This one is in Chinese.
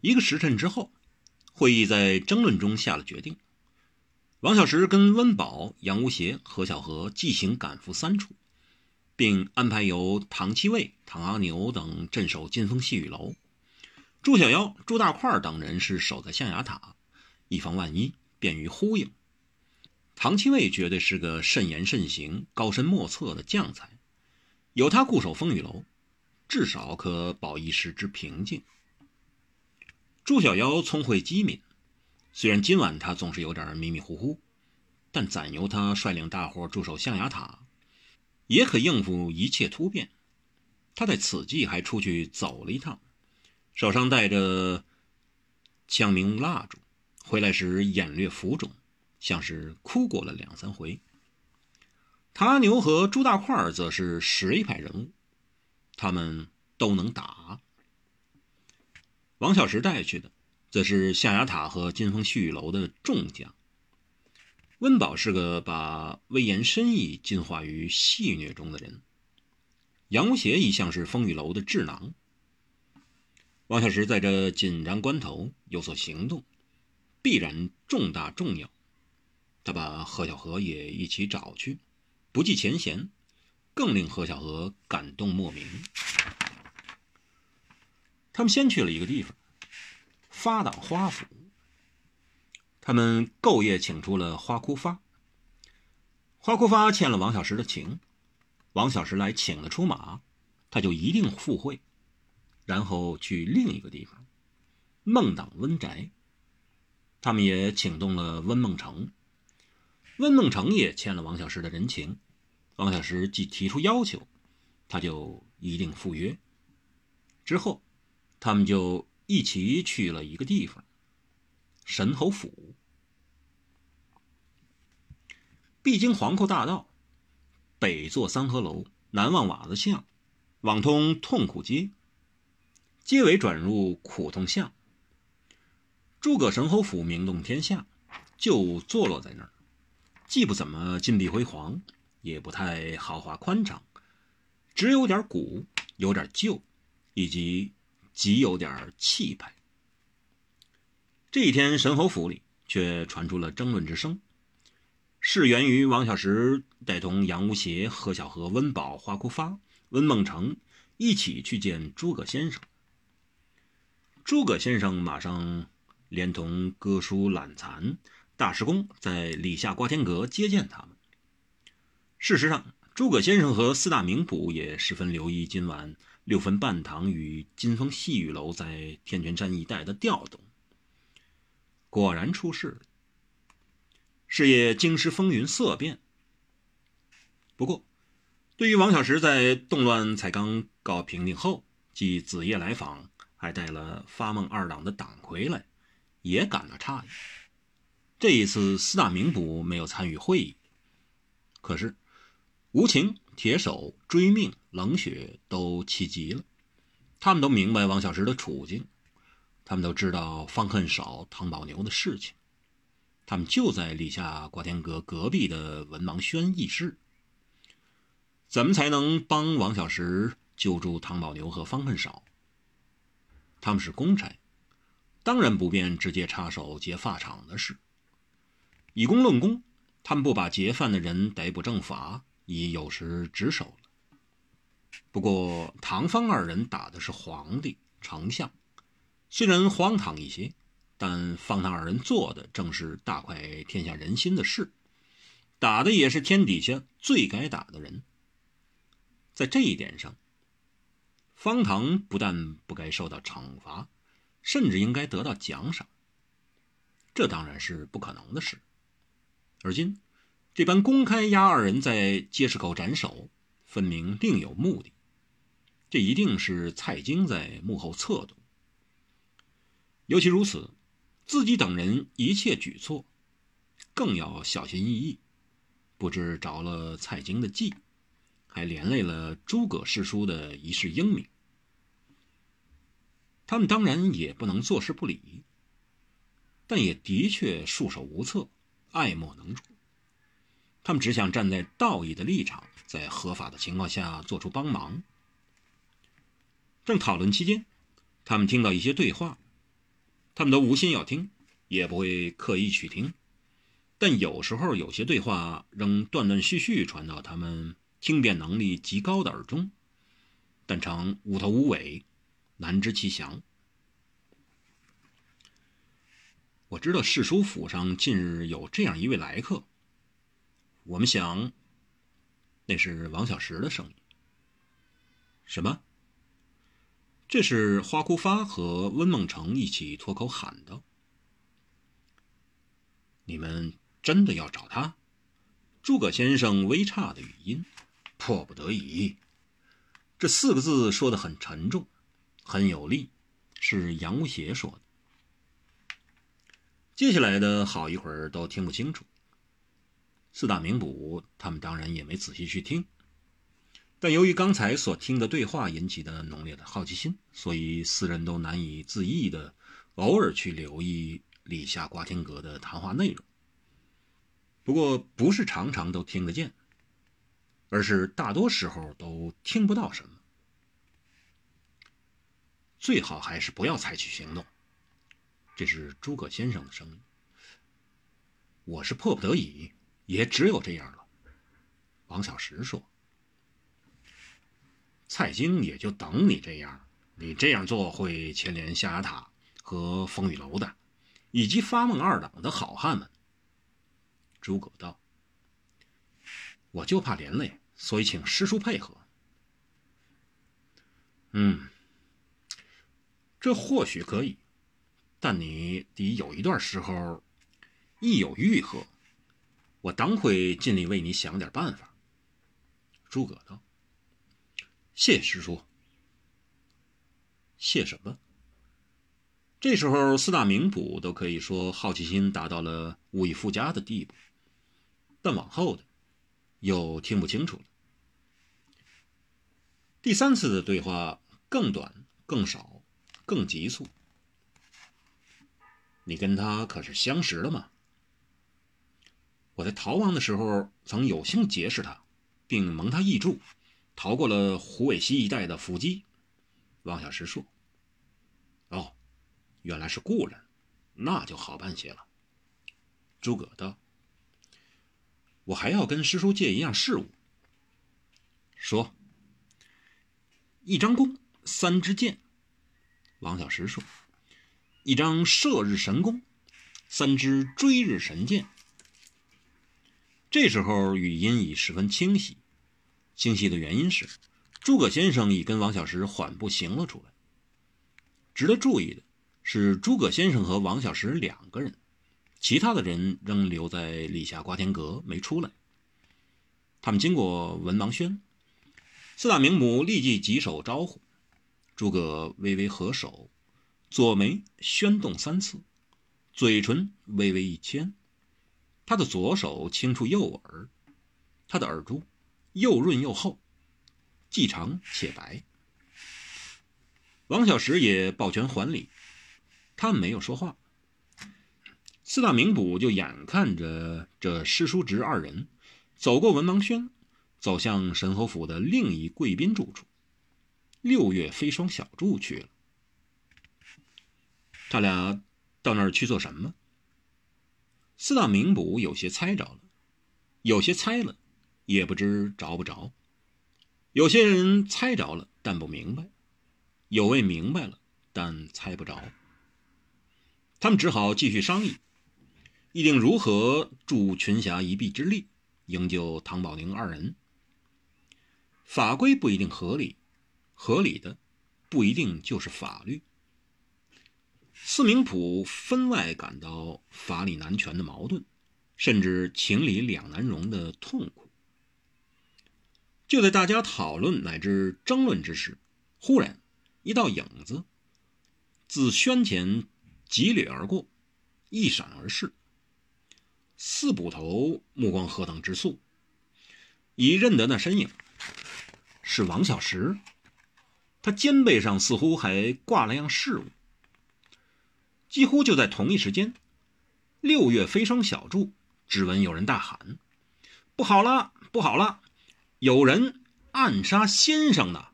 一个时辰之后，会议在争论中下了决定。王小石跟温宝、杨无邪、何小荷即行赶赴三处，并安排由唐七卫、唐阿牛等镇守金风细雨楼，朱小妖、朱大块等人是守在象牙塔，以防万一，便于呼应。唐七卫绝对是个慎言慎行、高深莫测的将才，有他固守风雨楼，至少可保一时之平静。朱小妖聪慧机敏。虽然今晚他总是有点迷迷糊糊，但暂由他率领大伙驻守象牙塔，也可应付一切突变。他在此际还出去走了一趟，手上带着枪明蜡烛，回来时眼略浮肿，像是哭过了两三回。唐阿牛和朱大块则是实力派人物，他们都能打。王小石带去的。则是象牙塔和金风细雨楼的众将。温饱是个把威严深意进化于戏谑中的人。杨无邪一向是风雨楼的智囊。王小石在这紧张关头有所行动，必然重大重要。他把何小荷也一起找去，不计前嫌，更令何小荷感动莫名。他们先去了一个地方。发党花府，他们够夜请出了花枯发。花枯发欠了王小石的情，王小石来请了出马，他就一定赴会，然后去另一个地方，孟党温宅。他们也请动了温梦成，温梦成也欠了王小石的人情，王小石既提出要求，他就一定赴约。之后，他们就。一起去了一个地方，神侯府。必经皇后大道，北坐三河楼，南望瓦子巷，往通痛苦街，街尾转入苦痛巷。诸葛神侯府名动天下，就坐落在那儿，既不怎么金碧辉煌，也不太豪华宽敞，只有点古，有点旧，以及。极有点气派。这一天，神侯府里却传出了争论之声，是源于王小石带同杨无邪、贺小荷、温宝、花枯发、温梦成一起去见诸葛先生。诸葛先生马上连同哥舒、懒蚕、大师公在李下瓜天阁接见他们。事实上，诸葛先生和四大名捕也十分留意今晚。六分半堂与金风细雨楼在天泉山一带的调动，果然出事了。事业京师风云色变。不过，对于王小石在动乱才刚告平定后，即子夜来访，还带了发梦二党的党魁来，也感到诧异。这一次四大名捕没有参与会议，可是无情。铁手追命，冷血都气急了。他们都明白王小石的处境，他们都知道方恨少、唐宝牛的事情。他们就在立下挂天阁隔壁的文盲轩议事，怎么才能帮王小石救助唐宝牛和方恨少？他们是公差，当然不便直接插手劫发场的事。以公论公，他们不把劫犯的人逮捕正法。已有时职守了。不过唐方二人打的是皇帝、丞相，虽然荒唐一些，但方唐二人做的正是大快天下人心的事，打的也是天底下最该打的人。在这一点上，方唐不但不该受到惩罚，甚至应该得到奖赏。这当然是不可能的事。而今。这般公开押二人在街市口斩首，分明另有目的。这一定是蔡京在幕后策动。尤其如此，自己等人一切举措，更要小心翼翼，不知着了蔡京的计，还连累了诸葛师叔的一世英名。他们当然也不能坐视不理，但也的确束手无策，爱莫能助。他们只想站在道义的立场，在合法的情况下做出帮忙。正讨论期间，他们听到一些对话，他们都无心要听，也不会刻意去听。但有时候有些对话仍断断续续传到他们听辨能力极高的耳中，但常无头无尾，难知其详。我知道世书府上近日有这样一位来客，我们想，那是王小石的声音。什么？这是花枯发和温梦成一起脱口喊道：“你们。”真的要找他？诸葛先生微差的语音，迫不得已。这四个字说的很沉重，很有力，是杨无邪说的。接下来的好一会儿都听不清楚。四大名捕他们当然也没仔细去听，但由于刚才所听的对话引起的浓烈的好奇心，所以四人都难以自抑的偶尔去留意李下瓜天阁的谈话内容。不过不是常常都听得见，而是大多时候都听不到什么。最好还是不要采取行动。这是诸葛先生的声音。我是迫不得已，也只有这样了。王小石说：“蔡京也就等你这样，你这样做会牵连象牙塔和风雨楼的，以及发梦二党的好汉们。”诸葛道：“我就怕连累，所以请师叔配合。”嗯，这或许可以，但你得有一段时候，一有愈合，我当会尽力为你想点办法。”诸葛道：“谢师叔。”谢什么？这时候四大名捕都可以说好奇心达到了无以复加的地步。但往后的，又听不清楚了。第三次的对话更短、更少、更急促。你跟他可是相识了吗？我在逃亡的时候曾有幸结识他，并蒙他义助，逃过了虎尾溪一带的伏击。王小石说：“哦，原来是故人，那就好办些了。”诸葛道。我还要跟师叔借一样事物。说，一张弓，三支箭。王小石说，一张射日神弓，三支追日神箭。这时候语音已十分清晰，清晰的原因是，诸葛先生已跟王小石缓步行了出来。值得注意的是，诸葛先生和王小石两个人。其他的人仍留在李下瓜田阁没出来。他们经过文王轩，四大名捕立即举手招呼。诸葛微微合手，左眉宣动三次，嘴唇微微一牵。他的左手轻触右耳，他的耳珠又润又厚，既长且白。王小石也抱拳还礼，他没有说话。四大名捕就眼看着这师叔侄二人走过文王轩，走向神侯府的另一贵宾住处——六月飞霜小筑去了。他俩到那儿去做什么？四大名捕有些猜着了，有些猜了，也不知着不着；有些人猜着了，但不明白；有位明白了，但猜不着。他们只好继续商议。议定如何助群侠一臂之力，营救唐宝宁二人。法规不一定合理，合理的不一定就是法律。四名捕分外感到法理难全的矛盾，甚至情理两难容的痛苦。就在大家讨论乃至争论之时，忽然一道影子自轩前疾掠而过，一闪而逝。四捕头目光何等之速，已认得那身影是王小石。他肩背上似乎还挂了样事物。几乎就在同一时间，六月飞霜小筑只闻有人大喊：“不好了，不好了！有人暗杀先生呢！”